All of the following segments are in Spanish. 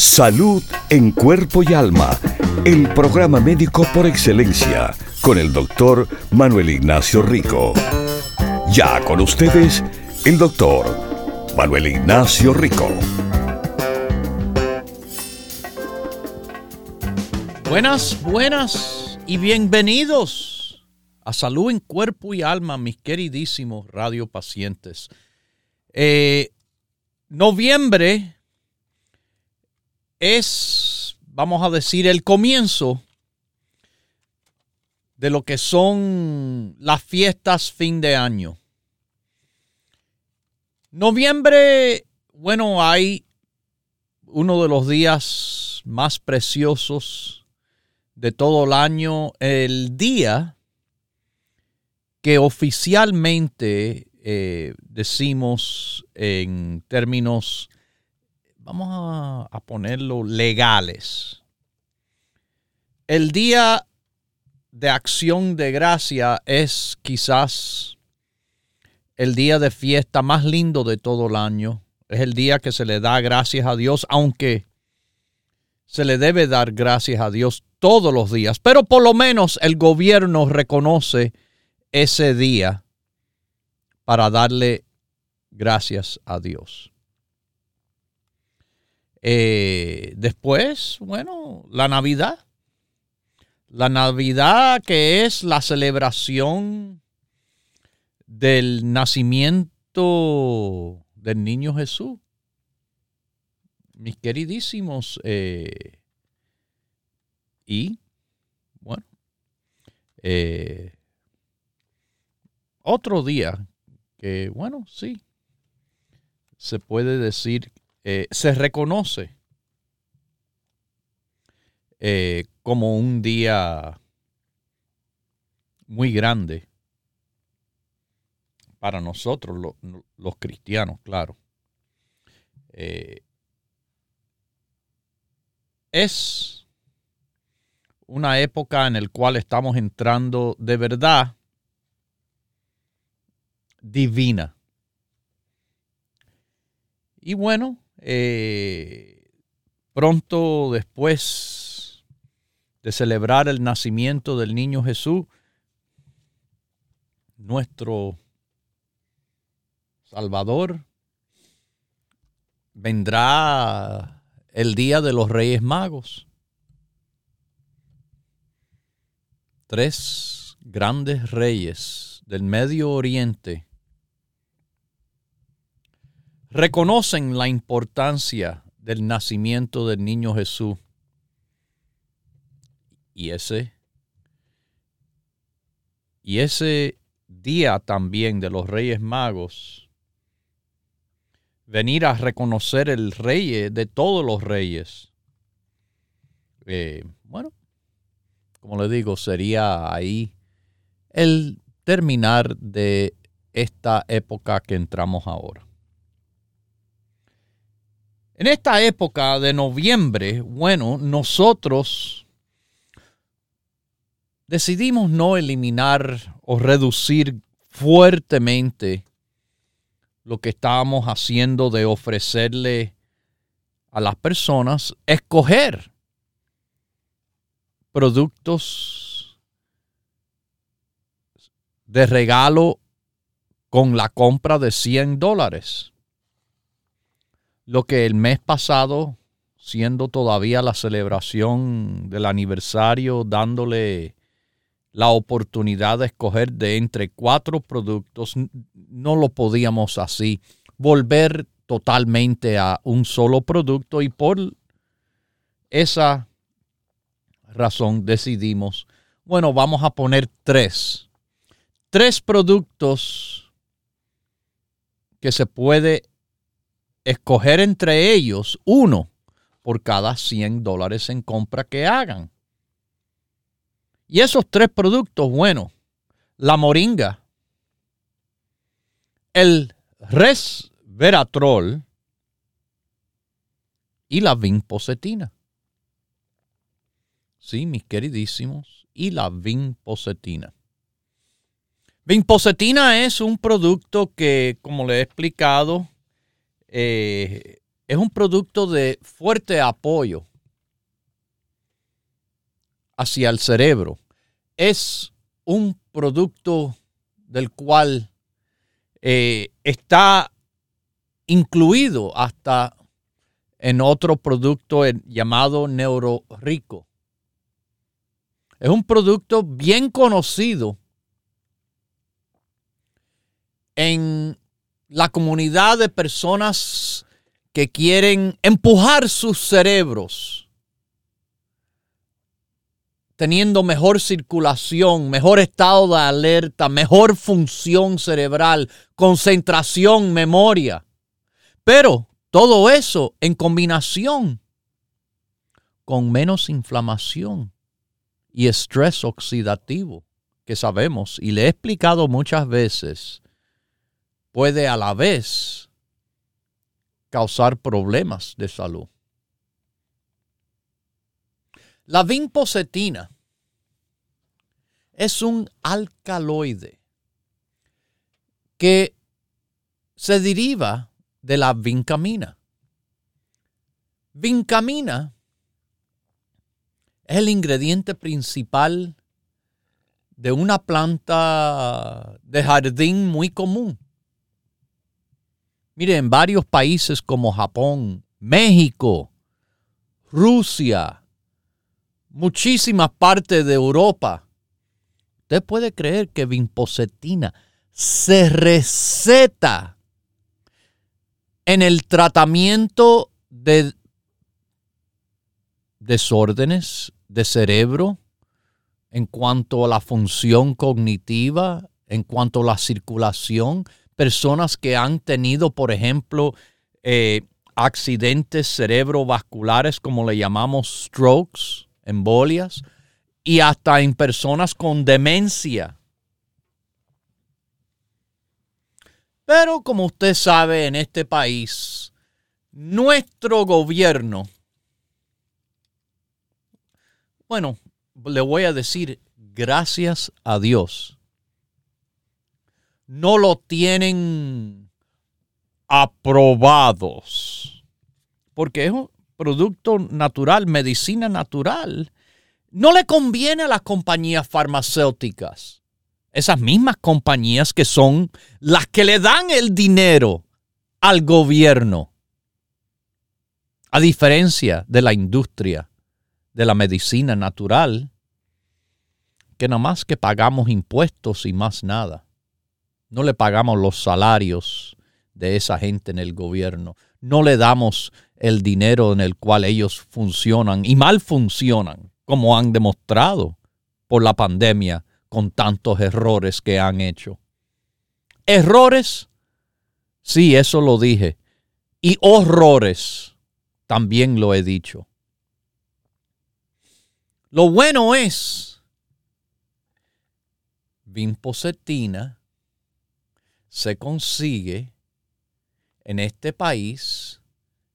Salud en cuerpo y alma. El programa médico por excelencia con el doctor Manuel Ignacio Rico. Ya con ustedes, el doctor Manuel Ignacio Rico. Buenas, buenas y bienvenidos a Salud en Cuerpo y Alma, mis queridísimos radiopacientes. Eh, noviembre es, vamos a decir, el comienzo de lo que son las fiestas fin de año. Noviembre, bueno, hay uno de los días más preciosos de todo el año, el día que oficialmente eh, decimos en términos, vamos a, a ponerlo legales, el día de acción de gracia es quizás el día de fiesta más lindo de todo el año. Es el día que se le da gracias a Dios, aunque se le debe dar gracias a Dios todos los días. Pero por lo menos el gobierno reconoce ese día para darle gracias a Dios. Eh, después, bueno, la Navidad. La Navidad que es la celebración del nacimiento del niño Jesús. Mis queridísimos, eh, y bueno, eh, otro día que, bueno, sí, se puede decir, eh, se reconoce eh, como un día muy grande para nosotros, los cristianos, claro. Eh, es una época en la cual estamos entrando de verdad divina. Y bueno, eh, pronto después de celebrar el nacimiento del niño Jesús, nuestro Salvador, vendrá el día de los Reyes Magos. Tres grandes reyes del Medio Oriente reconocen la importancia del nacimiento del niño Jesús y ese, y ese día también de los Reyes Magos, venir a reconocer el rey de todos los reyes. Eh, bueno, como le digo, sería ahí el terminar de esta época que entramos ahora. En esta época de noviembre, bueno, nosotros decidimos no eliminar o reducir fuertemente lo que estábamos haciendo de ofrecerle a las personas, escoger productos de regalo con la compra de 100 dólares. Lo que el mes pasado, siendo todavía la celebración del aniversario, dándole la oportunidad de escoger de entre cuatro productos, no lo podíamos así volver totalmente a un solo producto y por esa razón decidimos, bueno, vamos a poner tres, tres productos que se puede escoger entre ellos, uno por cada 100 dólares en compra que hagan. Y esos tres productos, bueno, la moringa, el resveratrol y la vinpocetina. Sí, mis queridísimos, y la vinpocetina. Vinpocetina es un producto que, como le he explicado, eh, es un producto de fuerte apoyo hacia el cerebro. Es un producto del cual eh, está incluido hasta en otro producto llamado NeuroRico. Es un producto bien conocido en la comunidad de personas que quieren empujar sus cerebros, teniendo mejor circulación, mejor estado de alerta, mejor función cerebral, concentración, memoria. Pero todo eso en combinación con menos inflamación y estrés oxidativo, que sabemos, y le he explicado muchas veces, puede a la vez causar problemas de salud. La vinpocetina es un alcaloide que se deriva de la vincamina. Vincamina es el ingrediente principal de una planta de jardín muy común. Mire, en varios países como Japón, México, Rusia, muchísimas partes de Europa, usted puede creer que vinpocetina se receta en el tratamiento de desórdenes de cerebro, en cuanto a la función cognitiva, en cuanto a la circulación, personas que han tenido, por ejemplo, eh, accidentes cerebrovasculares, como le llamamos strokes, embolias, y hasta en personas con demencia. Pero como usted sabe, en este país, nuestro gobierno, bueno, le voy a decir, gracias a Dios, no lo tienen aprobados, porque es un producto natural, medicina natural. No le conviene a las compañías farmacéuticas esas mismas compañías que son las que le dan el dinero al gobierno. A diferencia de la industria de la medicina natural, que nada más que pagamos impuestos y más nada. No le pagamos los salarios de esa gente en el gobierno. No le damos el dinero en el cual ellos funcionan y mal funcionan, como han demostrado por la pandemia con tantos errores que han hecho. Errores, sí, eso lo dije. Y horrores, también lo he dicho. Lo bueno es, vinpocetina se consigue en este país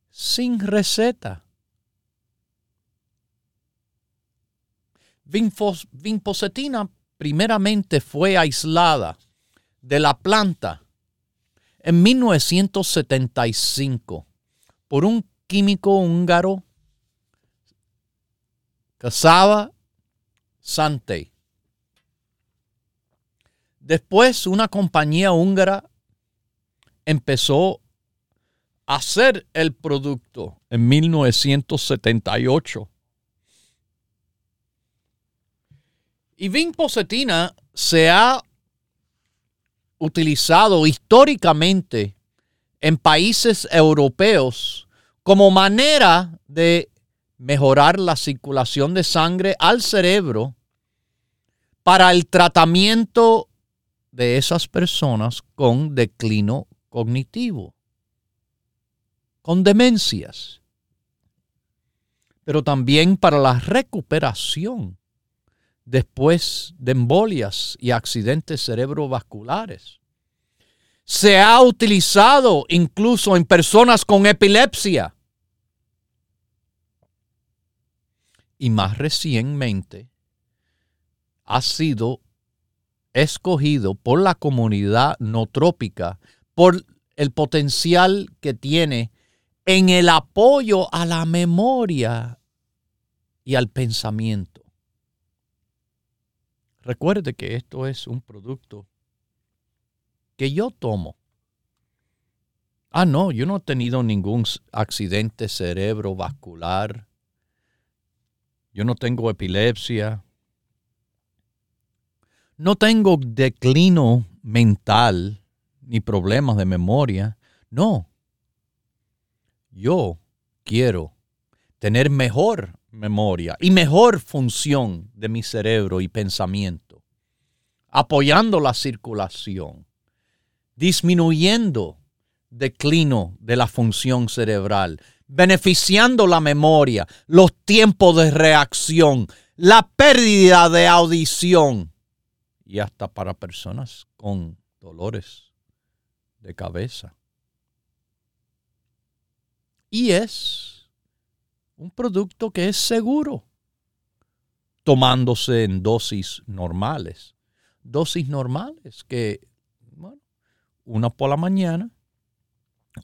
sin receta. Vinpocetina primeramente fue aislada de la planta en 1975 por un químico húngaro, Casaba Sante. Después una compañía húngara empezó a hacer el producto en 1978 Y vinpocetina se ha utilizado históricamente en países europeos como manera de mejorar la circulación de sangre al cerebro para el tratamiento de esas personas con declino cognitivo, con demencias, pero también para la recuperación después de embolias y accidentes cerebrovasculares. Se ha utilizado incluso en personas con epilepsia. Y más recientemente ha sido escogido por la comunidad no trópica por el potencial que tiene en el apoyo a la memoria y al pensamiento. Recuerde que esto es un producto que yo tomo. Ah, no, yo no he tenido ningún accidente cerebrovascular. Yo no tengo epilepsia. No tengo declino mental ni problemas de memoria. No. Yo quiero tener mejor memoria y mejor función de mi cerebro y pensamiento, apoyando la circulación, disminuyendo declino de la función cerebral, beneficiando la memoria, los tiempos de reacción, la pérdida de audición y hasta para personas con dolores de cabeza. Y es un producto que es seguro, tomándose en dosis normales. Dosis normales que, bueno, una por la mañana,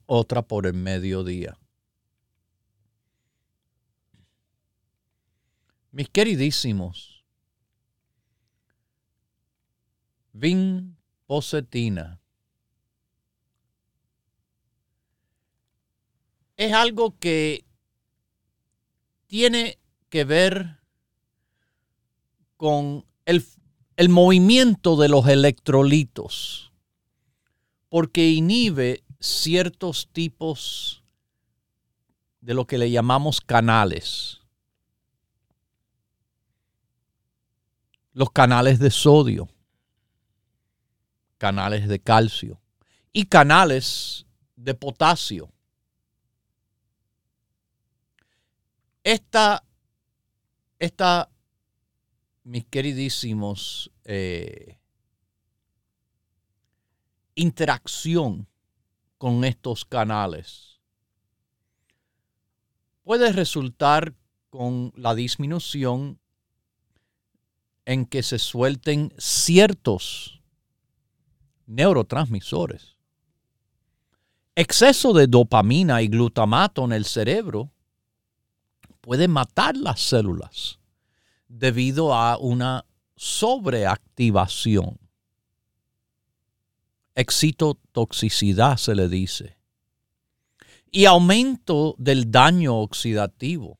otra por el mediodía. Mis queridísimos, vinposetina es algo que tiene que ver con el, movimiento de los electrolitos, porque inhibe ciertos tipos de lo que le llamamos canales. Los canales de sodio, canales de calcio y canales de potasio. Esta, esta mis queridísimos, eh, interacción con estos canales puede resultar con la disminución en que se suelten ciertos neurotransmisores. Exceso de dopamina y glutamato en el cerebro puede matar las células debido a una sobreactivación. Excitotoxicidad se le dice. Y aumento del daño oxidativo.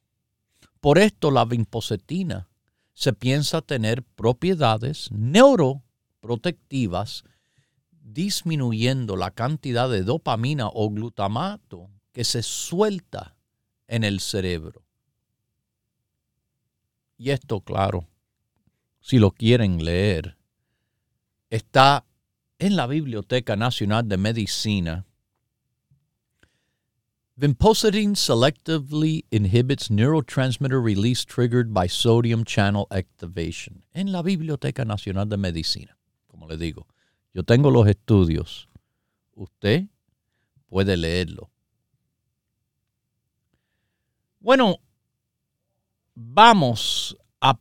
Por esto la vinposetina se piensa tener propiedades neuroprotectivas disminuyendo la cantidad de dopamina o glutamato que se suelta en el cerebro. Y esto, claro, si lo quieren leer, está en la Biblioteca Nacional de Medicina. Vinpocetine selectively inhibits neurotransmitter release triggered by sodium channel activation. En la Biblioteca Nacional de Medicina, como le digo, yo tengo los estudios. Usted puede leerlo. Bueno, vamos a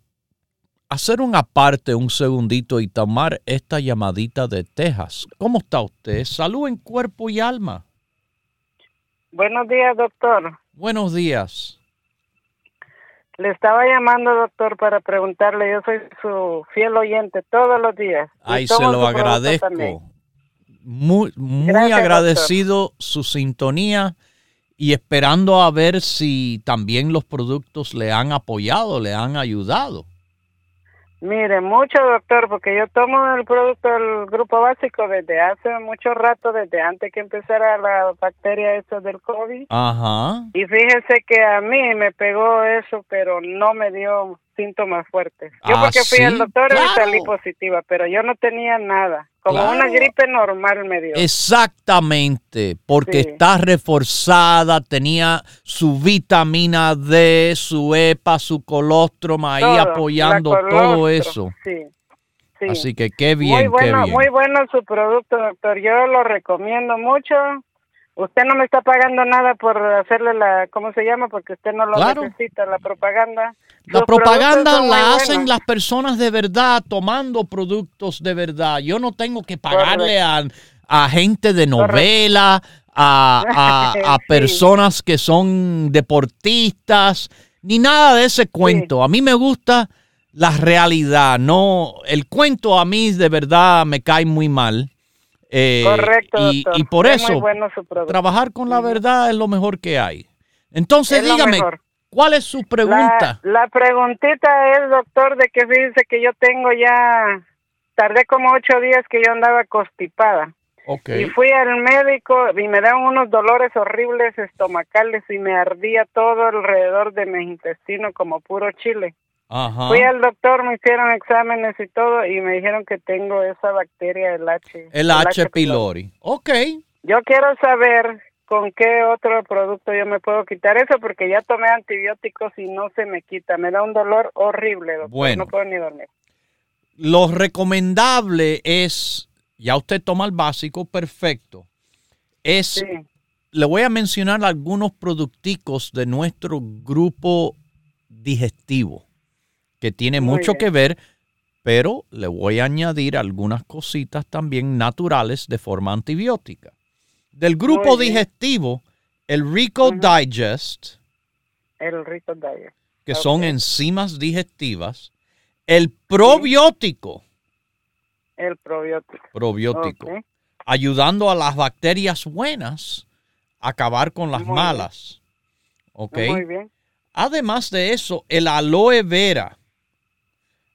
hacer un aparte un segundito y tomar esta llamadita de Texas. ¿Cómo está usted? Salud en cuerpo y alma. Buenos días, doctor. Buenos días. Le estaba llamando, doctor, para preguntarle, yo soy su fiel oyente todos los días. Ay, se lo agradezco. Muy, muy agradecido su sintonía y esperando a ver si también los productos le han apoyado, le han ayudado. Mire, mucho doctor, porque yo tomo el producto del grupo básico desde hace mucho rato, desde antes que empezara la bacteria esa del COVID. Ajá. Y fíjese que a mí me pegó eso, pero no me dio síntomas fuertes. Yo Ah, porque fui al sí, doctor claro. y salí positiva, pero yo no tenía nada. Como Claro. una gripe normal me dio. Exactamente, porque Sí. está reforzada, tenía su vitamina D, su EPA, su colostrum ahí Todo, apoyando todo eso. Sí, sí. Así que qué muy bien, bueno, qué bien. muy bueno su producto, doctor. Yo lo recomiendo mucho. Usted no me está pagando nada por hacerle la, ¿cómo se llama? Porque usted no lo Claro. necesita, la propaganda. La Sus propaganda la hacen buenos. las personas de verdad, tomando productos de verdad. Yo no tengo que pagarle a, a gente de novela, a, a- a Sí. personas que son deportistas, ni nada de ese cuento. A mí me gusta la realidad, no el cuento a mí de verdad me cae muy mal. Eh, Correcto, y, doctor. y por Es eso bueno trabajar con la verdad es lo mejor que hay. Entonces Es dígame. ¿cuál es su pregunta? La, la preguntita es, doctor, de que fíjese que yo tengo ya, tardé como ocho días que yo andaba constipada. Y fui al médico y me daban unos dolores horribles estomacales y me ardía todo alrededor de mi intestino como puro chile. Ajá. Fui al doctor, me hicieron exámenes y todo y me dijeron que tengo esa bacteria, el H. El H. pylori. Ok. Yo quiero saber con qué otro producto yo me puedo quitar eso porque ya tomé antibióticos y no se me quita. Me da un dolor horrible, doctor. Bueno. No puedo ni dormir. Lo recomendable es, ya usted toma el básico, perfecto. Es, Sí. le voy a mencionar algunos producticos de nuestro grupo digestivo, que tiene Muy mucho bien. que ver, pero le voy a añadir algunas cositas también naturales de forma antibiótica. Del grupo Muy bien. digestivo, el Rico. Digest, El rico diet. que son enzimas digestivas, el probiótico, El probiótico. probiótico, ayudando a las bacterias buenas a acabar con las Muy bien. malas. ¿Ok? Muy bien. Además de eso, el aloe vera.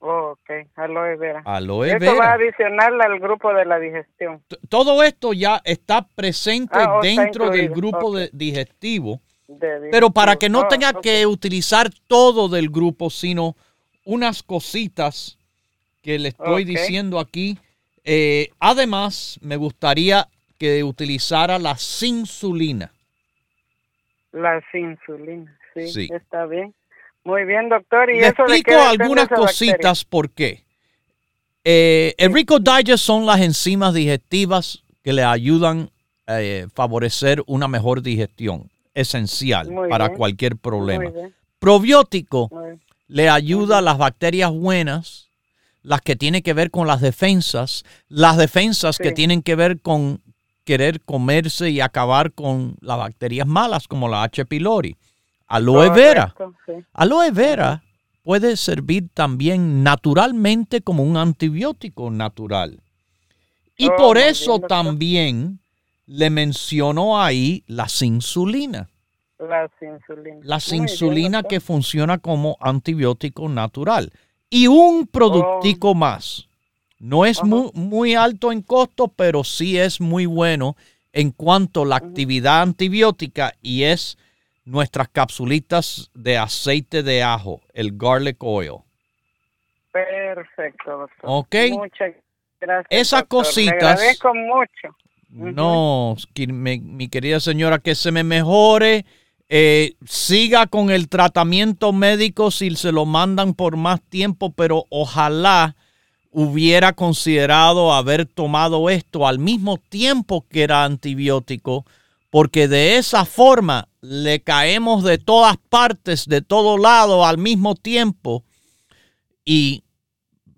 Ok, aloe vera. Aloe Eso va vera. adicional al grupo de la digestión. T- Todo esto ya está presente Ah, oh, está dentro del grupo de- digestivo, de pero para que no Oh, tenga que utilizar todo del grupo, sino unas cositas que le estoy diciendo aquí. Eh, además, me gustaría que utilizara la insulina. Las insulinas, sí, Sí. está bien. Muy bien, doctor. ¿Y Le eso explico algunas cositas por qué. Eh, el Rico Digest son las enzimas digestivas que le ayudan a favorecer una mejor digestión, esencial Muy para bien. cualquier problema. Probiótico le ayuda a las bacterias buenas, las que tienen que ver con las defensas, las defensas que tienen que ver con querer comerse y acabar con las bacterias malas como la H. pylori. Aloe vera. Correcto, sí. Aloe vera puede servir también naturalmente como un antibiótico natural. Y Oh, por eso bien, también le mencionó ahí la insulina. La Muy bien, insulina que funciona como antibiótico natural. Y un productico más. No es Oh. Muy, muy alto en costo, pero sí es muy bueno en cuanto a la actividad antibiótica y es nuestras capsulitas de aceite de ajo, el garlic oil. Perfecto, doctor. Ok. Muchas gracias. Esas doctor. cositas- Le agradezco mucho. No, mi querida señora, que se me mejore. eh, siga con el tratamiento médico si se lo mandan por más tiempo, pero ojalá hubiera considerado haber tomado esto al mismo tiempo que era antibiótico, porque de esa forma le caemos de todas partes, de todo lado al mismo tiempo y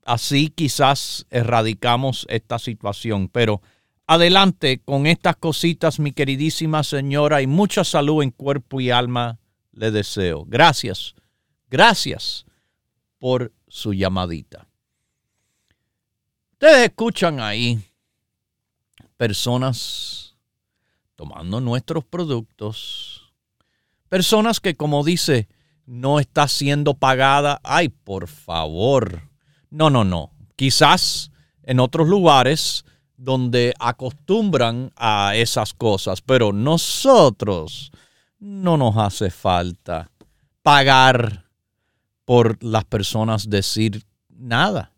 así quizás erradicamos esta situación. Pero adelante con estas cositas, mi queridísima señora, y mucha salud en cuerpo y alma le deseo. Gracias, gracias por su llamadita. Ustedes escuchan ahí personas tomando nuestros productos, personas que como dice, no está siendo pagada. Ay, por favor. No, no, no. Quizás en otros lugares donde acostumbran a esas cosas, pero nosotros no nos hace falta pagar por las personas decir nada.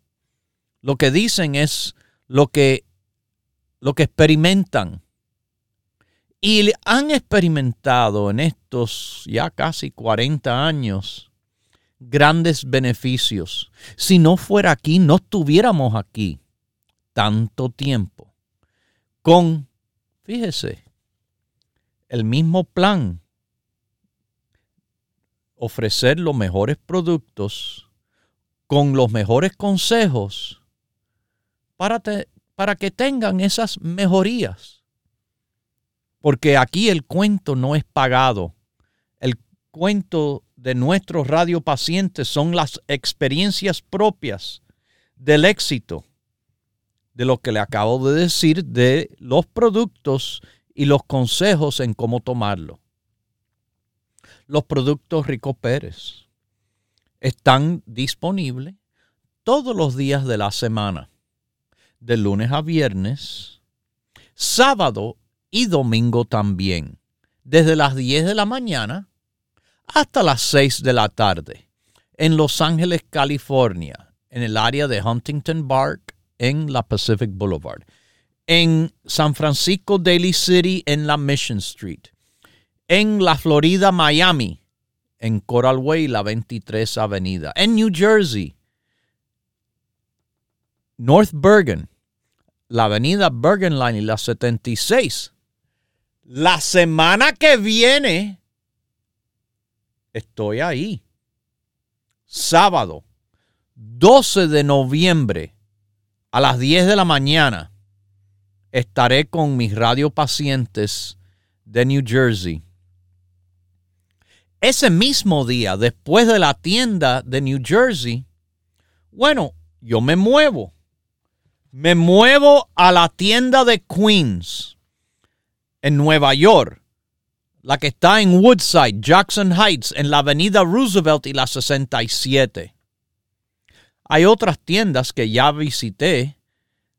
Lo que dicen es lo que, lo que experimentan. Y han experimentado en estos ya casi 40 años grandes beneficios. Si no fuera aquí, no estuviéramos aquí tanto tiempo. Con, fíjese, el mismo plan, ofrecer los mejores productos con los mejores consejos para, para que tengan esas mejorías. Porque aquí el cuento no es pagado. El cuento de nuestros radiopacientes son las experiencias propias del éxito de lo que le acabo de decir de los productos y los consejos en cómo tomarlo. Los productos Rico Pérez están disponibles todos los días de la semana, de lunes a viernes, sábado y domingo también, desde las 10 de la mañana hasta las 6 de la tarde, en Los Ángeles, California, en el área de Huntington Park, en la Pacific Boulevard, en San Francisco Daly City, en la Mission Street, en la Florida, Miami, en Coral Way, la 23 Avenida, en New Jersey, North Bergen, la avenida Bergen Line y la 76. La semana que viene estoy ahí. Sábado, 12 de noviembre, a las 10 de la mañana, estaré con mis radiopacientes de New Jersey. Ese mismo día, después de la tienda de New Jersey, bueno, yo me muevo. Me muevo a la tienda de Queens en Nueva York la que está en Woodside, Jackson Heights, en la avenida Roosevelt y la 67. Hay otras tiendas que ya visité,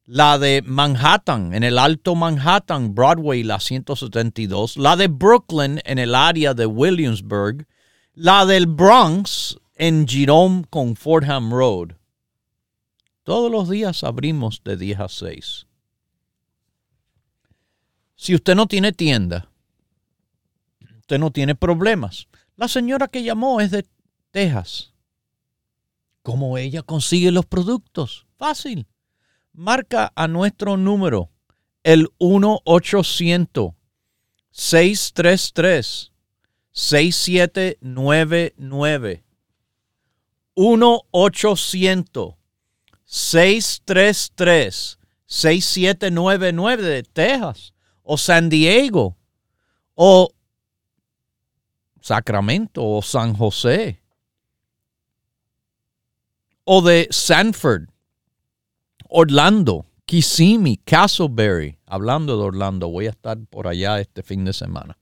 la de Manhattan, en el Alto Manhattan, Broadway, la 172, la de Brooklyn, en el área de Williamsburg, la del Bronx, en Jerome con Fordham Road. Todos los días abrimos de 10 a 6. Si usted no tiene tienda, usted no tiene problemas. La señora que llamó es de Texas. ¿Cómo ella consigue los productos? Fácil. Marca a nuestro número el 1-800-633. 6799 1-800-633-6799 de Texas o San Diego o Sacramento o San José o de Sanford, Orlando, Kissimmee, Castleberry. Hablando de Orlando, voy a estar por allá este fin de semana.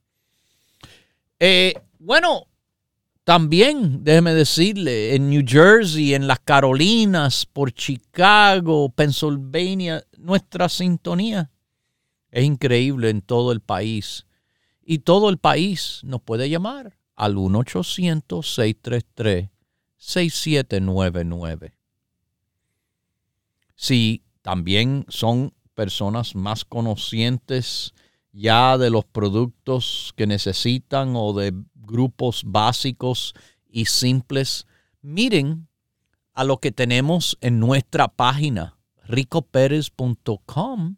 Eh, bueno, también, déjeme decirle, en New Jersey, en las Carolinas, por Chicago, Pennsylvania, nuestra sintonía es increíble en todo el país. Y todo el país nos puede llamar al 1-800-633-6799. Si también son personas más conocientes ya de los productos que necesitan o de grupos básicos y simples, miren a lo que tenemos en nuestra página ricoperez.com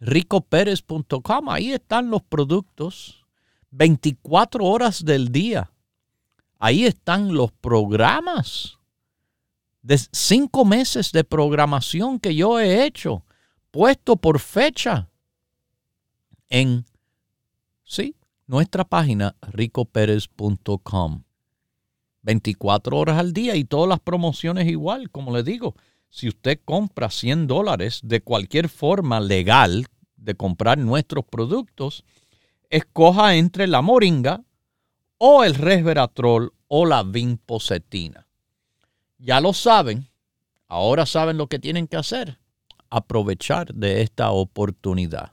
ricoperez.com. Ahí están los productos 24 horas del día. Ahí están los programas de cinco meses de programación que yo he hecho, puesto por fecha en, sí, nuestra página ricoperez.com. 24 horas al día y todas las promociones igual, como le digo si usted compra 100 dólares de cualquier forma legal de comprar nuestros productos, escoja entre la moringa o el resveratrol o la vinpocetina. Ya lo saben, ahora saben lo que tienen que hacer, aprovechar de esta oportunidad.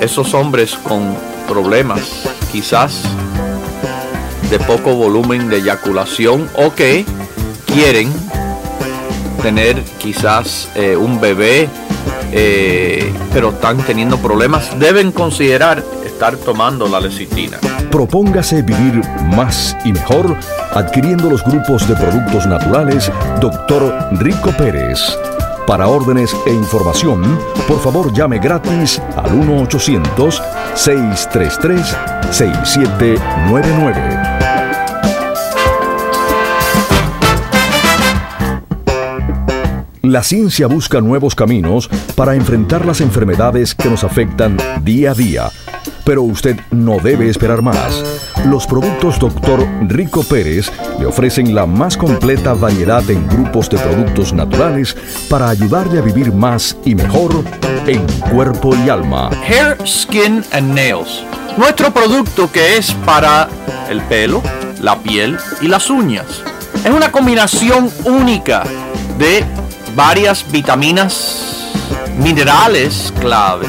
Esos hombres con problemas, quizás de poco volumen de eyaculación o que quieren tener quizás eh, un bebé, eh, pero están teniendo problemas, deben considerar estar tomando la lecitina. Propóngase vivir más y mejor adquiriendo los grupos de productos naturales Dr. Rico Pérez. Para órdenes e información, por favor llame gratis al 1-800-633-6799. La ciencia busca nuevos caminos para enfrentar las enfermedades que nos afectan día a día. Pero usted no debe esperar más. Los productos Dr. Rico Pérez le ofrecen la más completa variedad en grupos de productos naturales para ayudarle a vivir más y mejor en cuerpo y alma. Hair, Skin and Nails. Nuestro producto que es para el pelo, la piel y las uñas. Es una combinación única de varias vitaminas, minerales claves,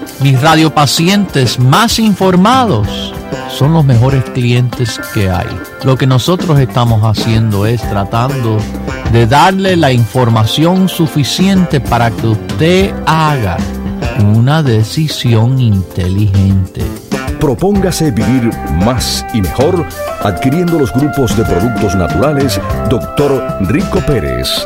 mis radiopacientes más informados son los mejores clientes que hay. Lo que nosotros estamos haciendo es tratando de darle la información suficiente para que usted haga una decisión inteligente. Propóngase vivir más y mejor adquiriendo los grupos de productos naturales Dr. Rico Pérez.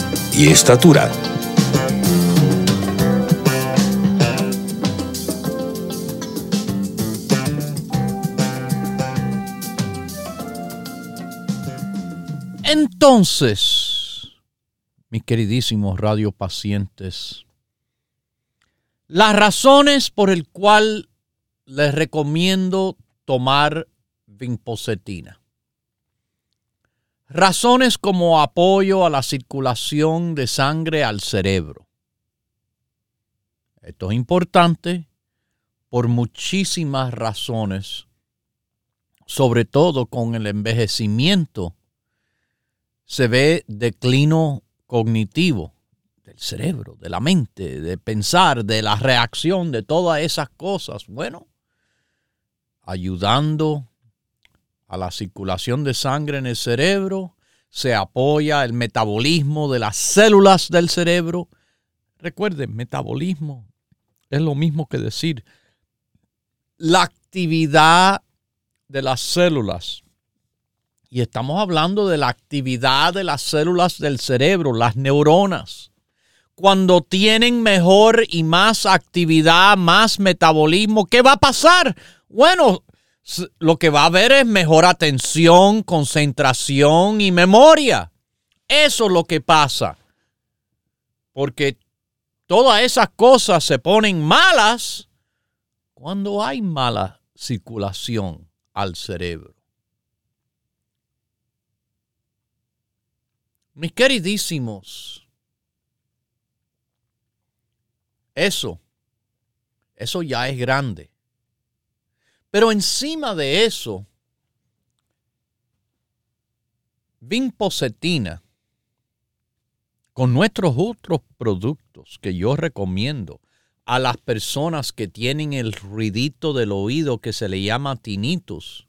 y estatura. Entonces, mis queridísimos radiopacientes, las razones por el cual les recomiendo tomar vinpocetina. Razones como apoyo a la circulación de sangre al cerebro. Esto es importante por muchísimas razones, sobre todo con el envejecimiento se ve declino cognitivo del cerebro, de la mente, de pensar, de la reacción, de todas esas cosas. Bueno, ayudando a la circulación de sangre en el cerebro, se apoya el metabolismo de las células del cerebro. Recuerden, metabolismo es lo mismo que decir la actividad de las células y estamos hablando de la actividad de las células del cerebro, las neuronas. Cuando tienen mejor y más actividad, más metabolismo, ¿qué va a pasar? Bueno, lo que va a haber es mejor atención, concentración y memoria. Eso es lo que pasa. Porque todas esas cosas se ponen malas cuando hay mala circulación al cerebro. Mis queridísimos, eso, eso ya es grande. Pero encima de eso, Vinpocetina, con nuestros otros productos que yo recomiendo a las personas que tienen el ruidito del oído que se le llama tinnitus,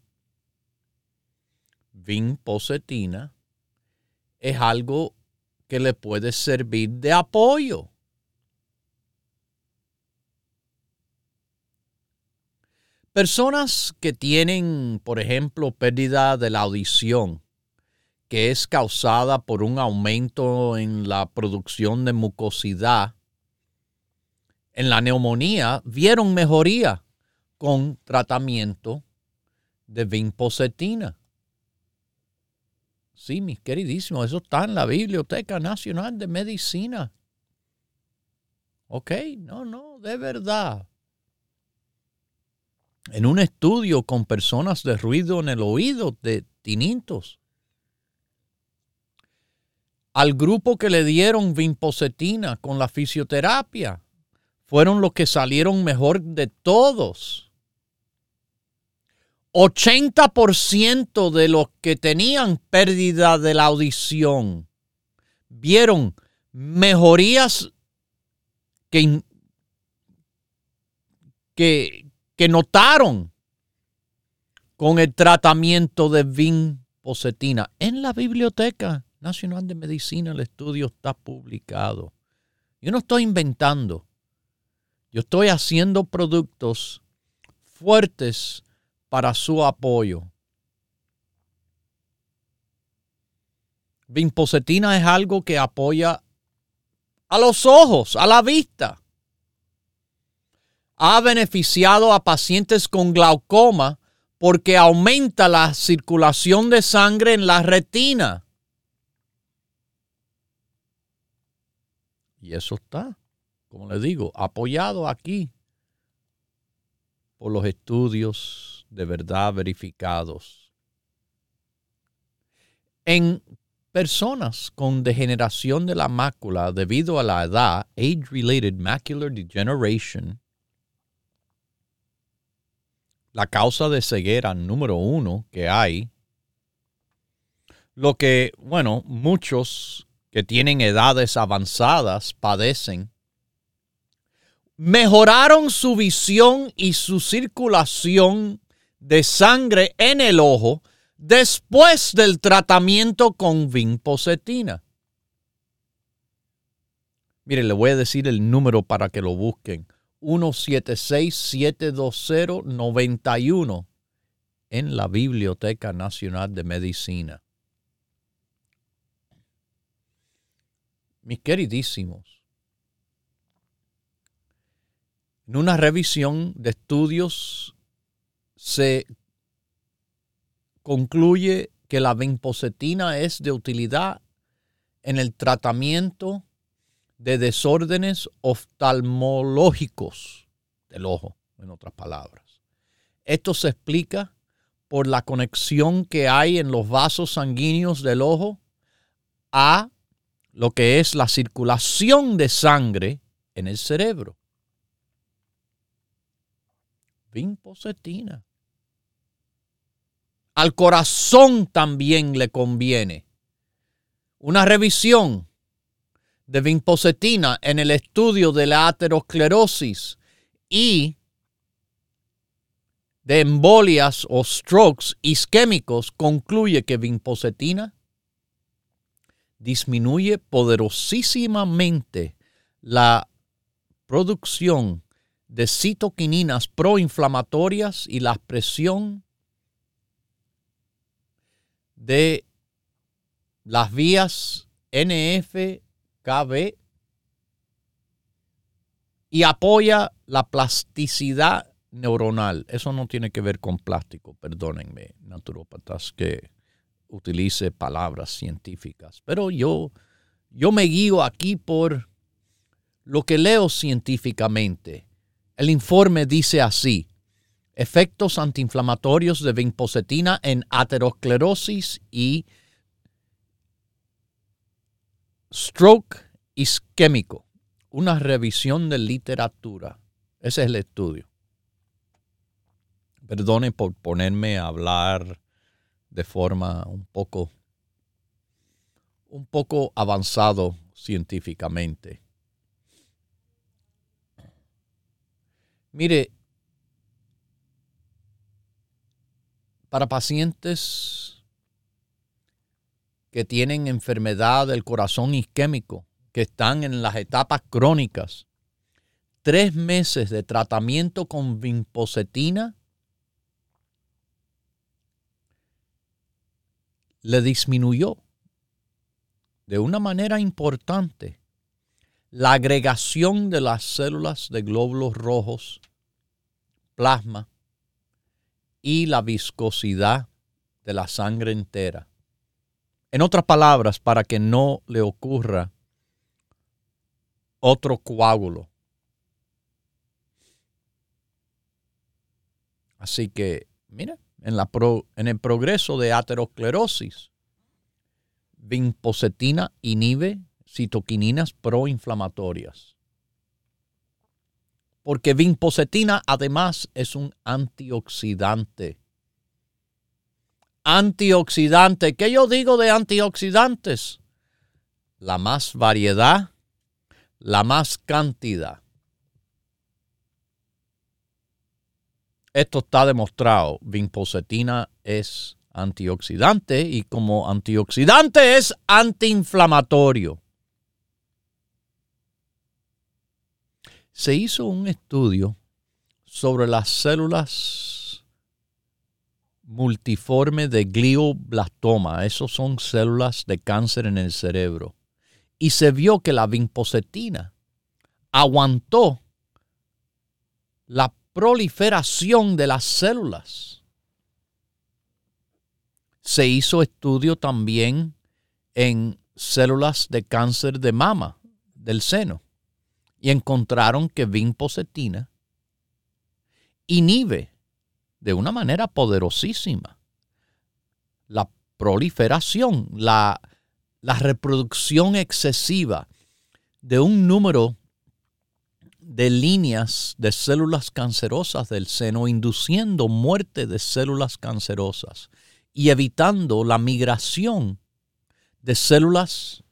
Vinpocetina es algo que le puede servir de apoyo. Personas que tienen, por ejemplo, pérdida de la audición, que es causada por un aumento en la producción de mucosidad, en la neumonía, vieron mejoría con tratamiento de vinpocetina. Sí, mis queridísimos, eso está en la Biblioteca Nacional de Medicina. Ok, no, no, de verdad. En un estudio con personas de ruido en el oído, de tinitos, al grupo que le dieron vinpocetina con la fisioterapia, fueron los que salieron mejor de todos. 80% de los que tenían pérdida de la audición vieron mejorías que, que, que notaron con el tratamiento de vinpocetina. En la Biblioteca Nacional de Medicina el estudio está publicado. Yo no estoy inventando. Yo estoy haciendo productos fuertes para su apoyo. Vinpocetina es algo que apoya a los ojos, a la vista. Ha beneficiado a pacientes con glaucoma porque aumenta la circulación de sangre en la retina. Y eso está, como le digo, apoyado aquí por los estudios de verdad verificados. En personas con degeneración de la mácula debido a la edad, age-related macular degeneration, la causa de ceguera número uno que hay, lo que, bueno, muchos que tienen edades avanzadas padecen, mejoraron su visión y su circulación de sangre en el ojo después del tratamiento con vinpocetina. Mire, le voy a decir el número para que lo busquen. 176-720-91 en la Biblioteca Nacional de Medicina. Mis queridísimos, en una revisión de estudios se concluye que la vinpocetina es de utilidad en el tratamiento de desórdenes oftalmológicos del ojo, en otras palabras. Esto se explica por la conexión que hay en los vasos sanguíneos del ojo a lo que es la circulación de sangre en el cerebro. Vinpocetina. Al corazón también le conviene. Una revisión de vinpocetina en el estudio de la aterosclerosis y de embolias o strokes isquémicos concluye que vinpocetina disminuye poderosísimamente la producción de citoquininas proinflamatorias y la presión de las vías NF-KB y apoya la plasticidad neuronal. Eso no tiene que ver con plástico, perdónenme, naturópatas, que utilice palabras científicas. Pero yo, yo me guío aquí por lo que leo científicamente. El informe dice así, efectos antiinflamatorios de vinpocetina en aterosclerosis y stroke isquémico. Una revisión de literatura. Ese es el estudio. Perdone por ponerme a hablar de forma un poco un poco avanzado científicamente. Mire, para pacientes que tienen enfermedad del corazón isquémico, que están en las etapas crónicas, tres meses de tratamiento con vinpocetina le disminuyó de una manera importante la agregación de las células de glóbulos rojos, plasma y la viscosidad de la sangre entera. En otras palabras, para que no le ocurra otro coágulo. Así que, mira, en, el progreso de aterosclerosis. Vinpocetina inhibe citoquininas proinflamatorias. Porque vinpocetina además es un antioxidante. Antioxidante. ¿Qué yo digo de antioxidantes? La más variedad, la más cantidad. Esto está demostrado. Vinpocetina es antioxidante y como antioxidante es antiinflamatorio. Se hizo un estudio sobre las células multiformes de glioblastoma. Esos son células de cáncer en el cerebro. Y se vio que la vinpocetina aguantó la proliferación de las células. Se hizo estudio también en células de cáncer de mama, del seno, y encontraron que vinpocetina inhibe de una manera poderosísima la proliferación, la, la reproducción excesiva de un número de líneas de células cancerosas del seno, induciendo muerte de células cancerosas y evitando la migración de células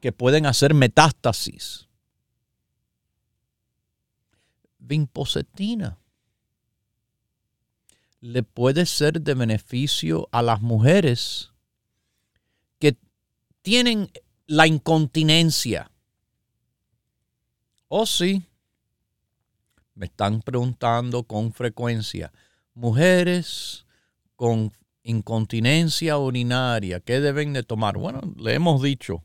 que pueden hacer metástasis. Vinpocetina le puede ser de beneficio a las mujeres que tienen la incontinencia. Oh, sí. Me están preguntando con frecuencia. Mujeres con incontinencia urinaria, ¿qué deben de tomar? Bueno, le hemos dicho,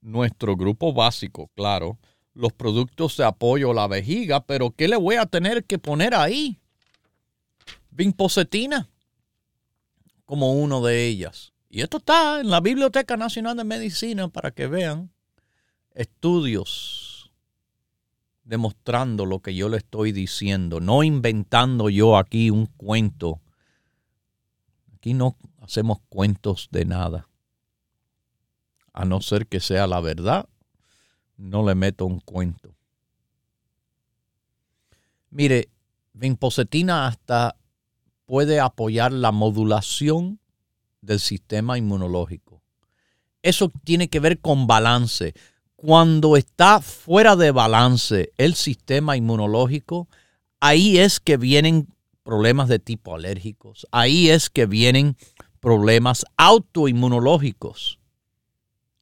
nuestro grupo básico, claro, los productos de apoyo a la vejiga, pero ¿qué le voy a tener que poner ahí? Vinpocetina como uno de ellas. Y esto está en la Biblioteca Nacional de Medicina para que vean estudios demostrando lo que yo le estoy diciendo, no inventando yo aquí un cuento. Aquí no hacemos cuentos de nada. A no ser que sea la verdad, no le meto un cuento. Mire, vinpocetina hasta puede apoyar la modulación del sistema inmunológico. Eso tiene que ver con balance. Cuando está fuera de balance el sistema inmunológico, ahí es que vienen problemas de tipo alérgicos, ahí es que vienen problemas autoinmunológicos.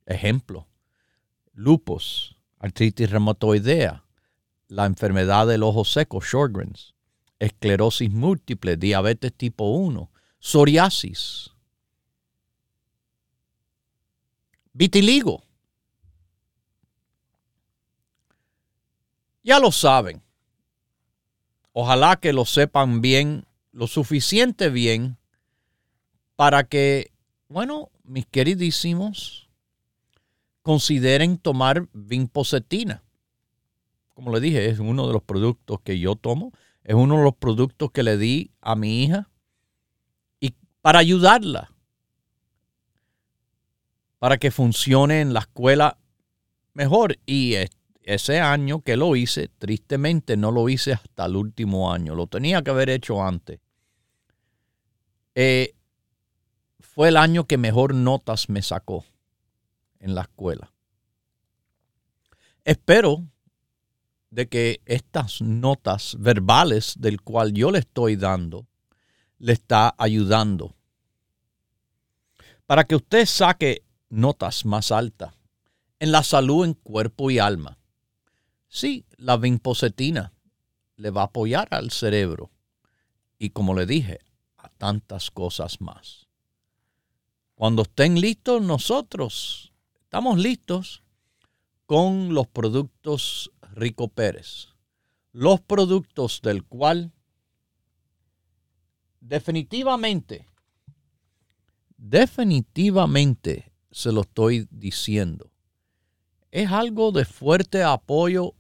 Ejemplo, lupus, artritis reumatoidea, la enfermedad del ojo seco, Sjogren's, esclerosis múltiple, diabetes tipo 1, psoriasis, vitiligo. Ya lo saben. Ojalá que lo sepan bien, lo suficiente bien, para que, bueno, mis queridísimos, consideren tomar vinpocetina. Como le dije, es uno de los productos que yo tomo es uno de los productos que le di a mi hija y para ayudarla, para que funcione en la escuela mejor. Y ese año que lo hice, tristemente no lo hice hasta el último año, lo tenía que haber hecho antes. Eh, fue el año que mejor notas me sacó en la escuela. Espero de que estas notas verbales del cual yo le estoy dando le está ayudando. Para que usted saque notas más altas en la salud en cuerpo y alma. Sí, la vinpocetina le va a apoyar al cerebro y como le dije, a tantas cosas más. Cuando estén listos nosotros, estamos listos con los productos Rico Pérez. Los productos del cual definitivamente, definitivamente se lo estoy diciendo. Es algo de fuerte apoyo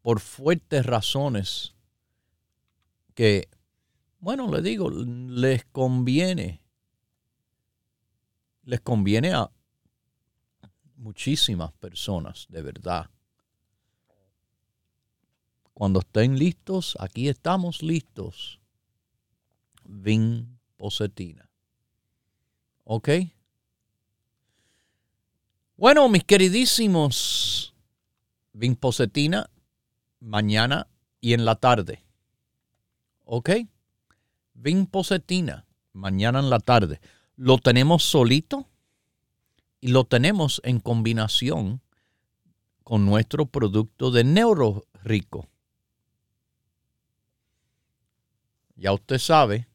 por fuertes razones que, bueno, le digo, les conviene, les conviene a muchísimas personas, de verdad. Cuando estén listos, aquí estamos listos. Vin Pocetina. ¿Ok? Bueno, mis queridísimos, Vin Pocetina, mañana y en la tarde. ¿Ok? Vin Pocetina, mañana en la tarde. Lo tenemos solito y lo tenemos en combinación con nuestro producto de Neuro Rico. Ya usted sabe,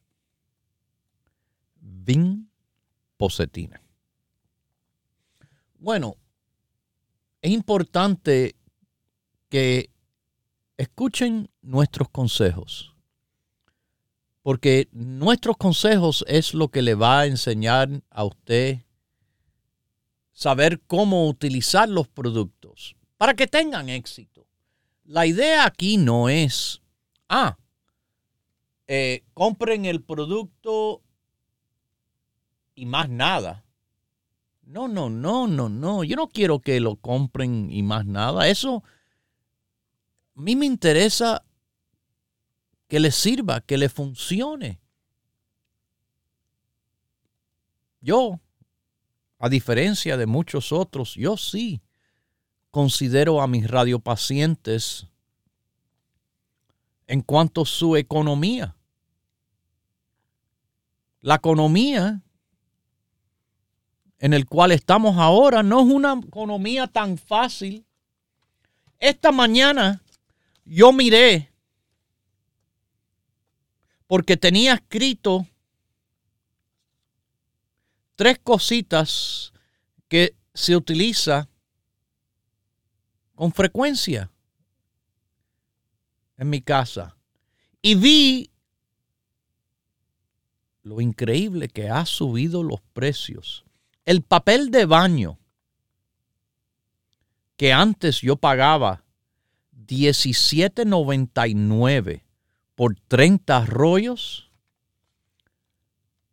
vinpocetina. Bueno, es importante que escuchen nuestros consejos, porque nuestros consejos es lo que le va a enseñar a usted saber cómo utilizar los productos para que tengan éxito. La idea aquí no es, ah, eh, compren el producto y más nada. No, no, no, no, no. Yo no quiero que lo compren y más nada. Eso a mí me interesa que le sirva, que le funcione. Yo, a diferencia de muchos otros, yo sí considero a mis radiopacientes en cuanto a su economía. La economía en el cual estamos ahora no es una economía tan fácil. Esta mañana yo miré porque tenía escrito tres cositas que se utiliza con frecuencia en mi casa y vi lo increíble que ha subido los precios. El papel de baño que antes yo pagaba 17.99 por 30 rollos,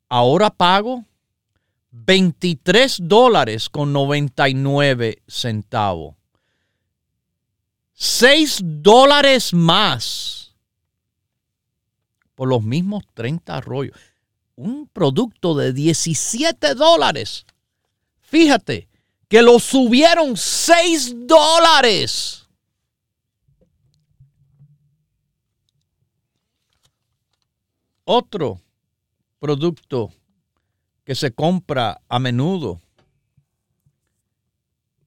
ahora pago 23 dólares con 99 centavos. 6 dólares más por los mismos 30 rollos. Un producto de 17 dólares. Fíjate que lo subieron 6 dólares. Otro producto que se compra a menudo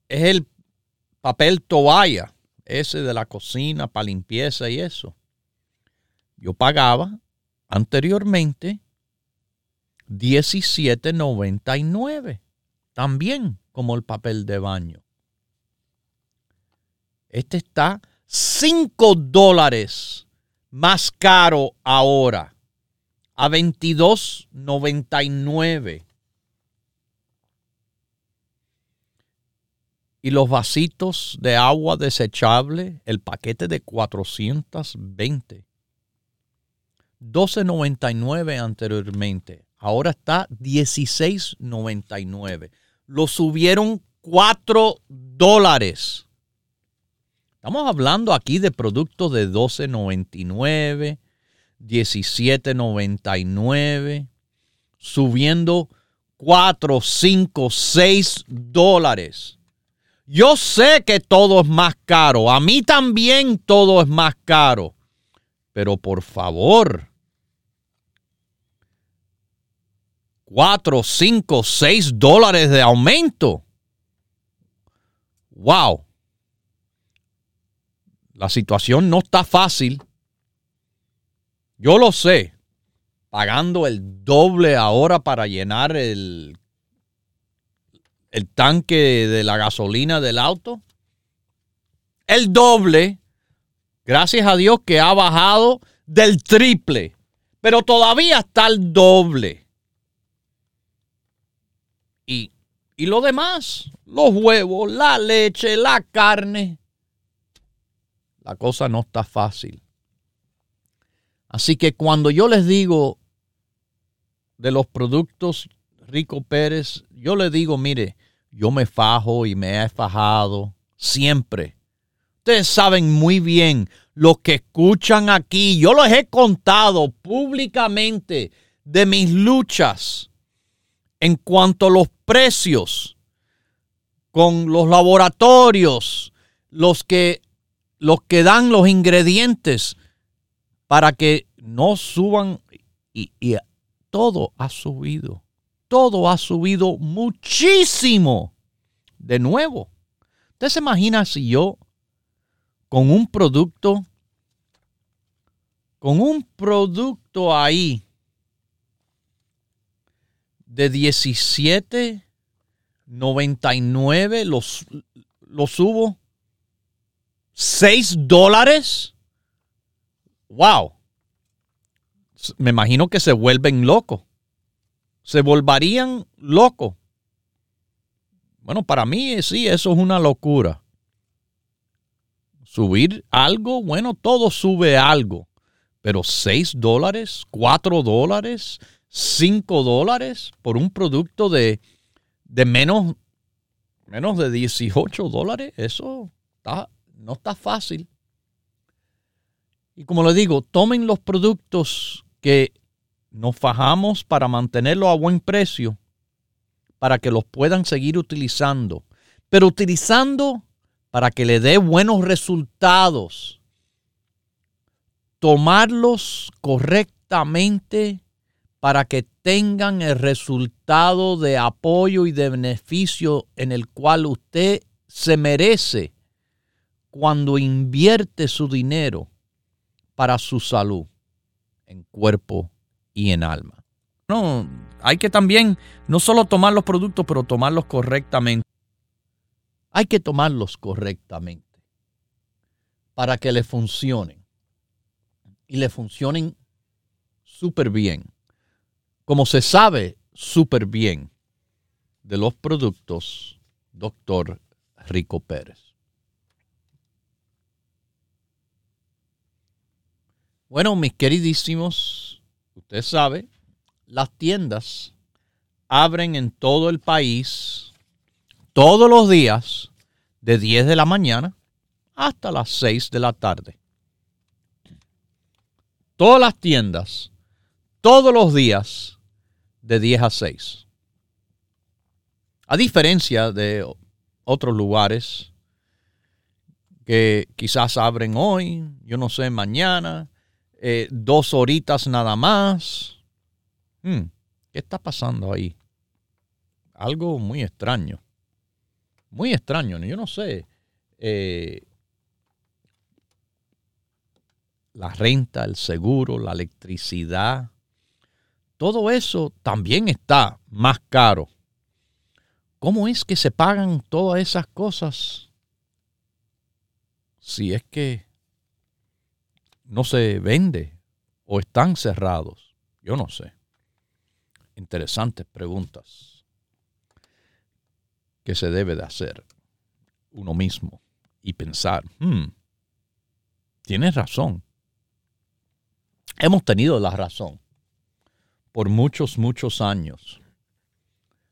es el papel toalla, ese de la cocina para limpieza y eso. Yo pagaba anteriormente 17.99, también como el papel de baño. Este está 5 dólares más caro ahora a 22.99. Y los vasitos de agua desechable, el paquete de 420. 12.99 anteriormente. Ahora está 16.99. Lo subieron 4 dólares. Estamos hablando aquí de productos de 12.99, 17.99, subiendo 4, 5, 6 dólares. Yo sé que todo es más caro. A mí también todo es más caro. Pero por favor, 4, 5, 6 dólares de aumento. Wow. La situación no está fácil. Yo lo sé, pagando el doble ahora para llenar el, el tanque de la gasolina del auto. El doble, gracias a Dios que ha bajado del triple, pero todavía está el doble. Y, y lo demás, los huevos, la leche, la carne, la cosa no está fácil. Así que cuando yo les digo de los productos Rico Pérez, yo les digo, mire, yo me fajo y me he fajado siempre. Ustedes saben muy bien, los que escuchan aquí, yo les he contado públicamente de mis luchas en cuanto a los precios con los laboratorios, los que, los que dan los ingredientes para que no suban y, todo ha subido. Todo ha subido muchísimo. De nuevo, ¿usted se imagina si yo con un producto, con un producto ahí de 17.99 los, los subo 6 dólares? wow, me imagino que se vuelven locos. Se volverían locos. Bueno, para mí sí, eso es una locura. Subir algo, bueno, todo sube algo. Pero 6 dólares, 4 dólares, 5 dólares por un producto de, de menos, menos de 18 dólares, eso no está fácil. Y como les digo, tomen los productos que nos fajamos para mantenerlo a buen precio, para que los puedan seguir utilizando, pero utilizando para que le dé buenos resultados. Tomarlos correctamente para que tengan el resultado de apoyo y de beneficio en el cual usted se merece cuando invierte su dinero para su salud en cuerpo y en alma. No, hay que también no solo tomar los productos, pero tomarlos correctamente. Hay que tomarlos correctamente para que le funcionen y le funcionen súper bien. Como se sabe súper bien de los productos, doctor Rico Pérez. Bueno, mis queridísimos, usted sabe, las tiendas abren en todo el país todos los días de 10 de la mañana hasta las 6 de la tarde. Todas las tiendas, todos los días de 10 a 6. A diferencia de otros lugares que quizás abren hoy, yo no sé, mañana, eh, dos horitas nada más. Hmm, ¿Qué está pasando ahí? Algo muy extraño. Muy extraño, yo no sé. Eh, la renta, el seguro, la electricidad, todo eso también está más caro. ¿Cómo es que se pagan todas esas cosas? Si es que no se vende o están cerrados. Yo no sé. Interesantes preguntas que se debe de hacer uno mismo y pensar, hmm, tienes razón. Hemos tenido la razón por muchos, muchos años.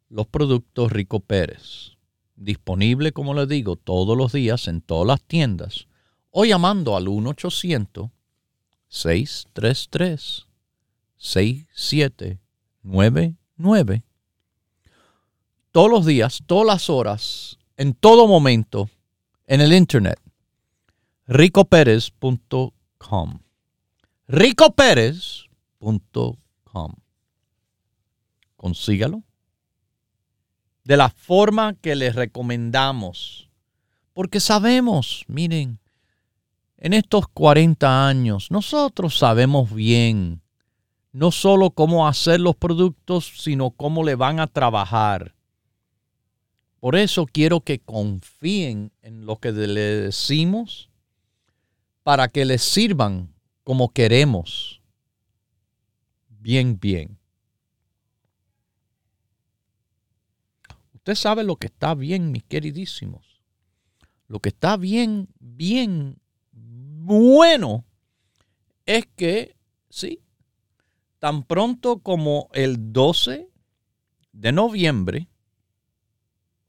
Los productos Rico Pérez, disponible, como le digo, todos los días en todas las tiendas o llamando al 1 800 633 6799 todos los días, todas las horas, en todo momento, en el internet. ricopérez.com ricopérez.com Consígalo de la forma que les recomendamos. Porque sabemos, miren, en estos 40 años, nosotros sabemos bien no solo cómo hacer los productos, sino cómo le van a trabajar. Por eso quiero que confíen en lo que le decimos para que les sirvan como queremos. Bien, bien. Usted sabe lo que está bien, mis queridísimos. Lo que está bien, bien bueno es que, sí, tan pronto como el 12 de noviembre,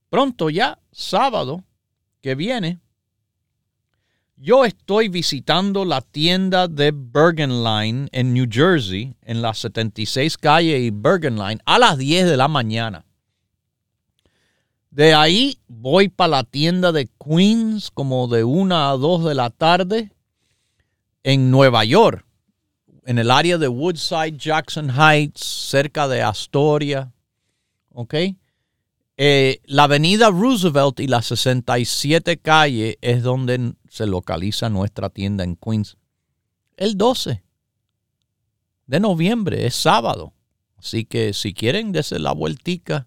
pronto ya, sábado que viene, yo estoy visitando la tienda de Bergen Line en New Jersey, en la 76 calle y Bergen Line, a las 10 de la mañana. De ahí voy para la tienda de Queens como de 1 a 2 de la tarde en Nueva York, en el área de Woodside, Jackson Heights, cerca de Astoria, ¿ok? Eh, la avenida Roosevelt y la 67 calle es donde se localiza nuestra tienda en Queens. El 12 de noviembre es sábado. Así que si quieren desde la vueltica,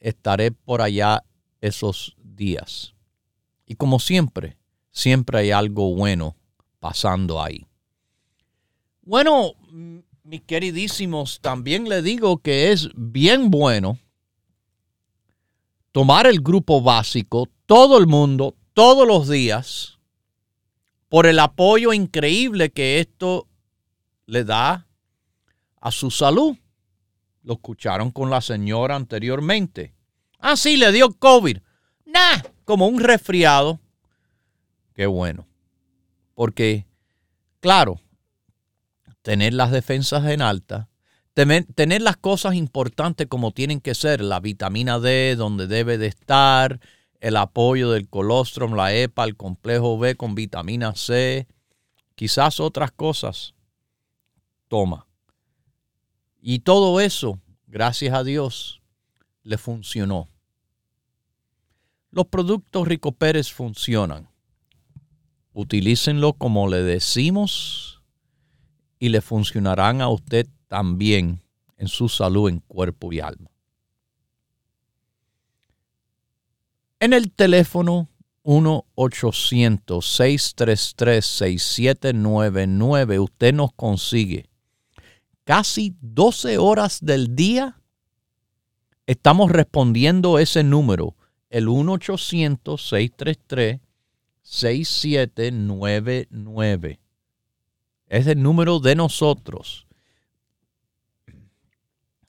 estaré por allá esos días. Y como siempre, siempre hay algo bueno pasando ahí. Bueno, mis queridísimos, también le digo que es bien bueno tomar el grupo básico, todo el mundo, todos los días, por el apoyo increíble que esto le da a su salud. Lo escucharon con la señora anteriormente. Ah, sí, le dio COVID. Nah, como un resfriado. Qué bueno. Porque, claro, tener las defensas en alta, tener, las cosas importantes como tienen que ser, la vitamina D donde debe de estar, el apoyo del colostrum, la EPA, el complejo B con vitamina C, quizás otras cosas. Toma. Y todo eso, gracias a Dios, le funcionó. Los productos Rico Pérez funcionan. Utilícenlo como le decimos y le funcionarán a usted también en su salud en cuerpo y alma. En el teléfono 1-800-633-6799 usted nos consigue casi 12 horas del día. Estamos respondiendo ese número, el 1-800-633-6799. Es el número de nosotros.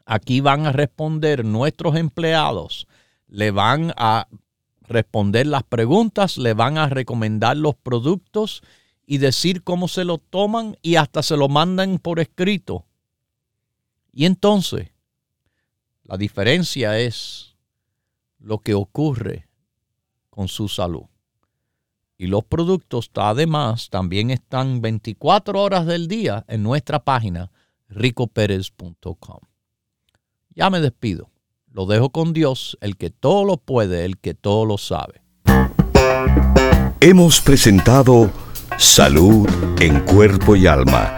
Aquí van a responder nuestros empleados, le van a responder las preguntas, le van a recomendar los productos y decir cómo se lo toman y hasta se lo mandan por escrito. Y entonces, la diferencia es lo que ocurre con su salud. Y los productos además también están 24 horas del día en nuestra página ricoperez.com. Ya me despido. Lo dejo con Dios, el que todo lo puede, el que todo lo sabe. Hemos presentado Salud en Cuerpo y Alma,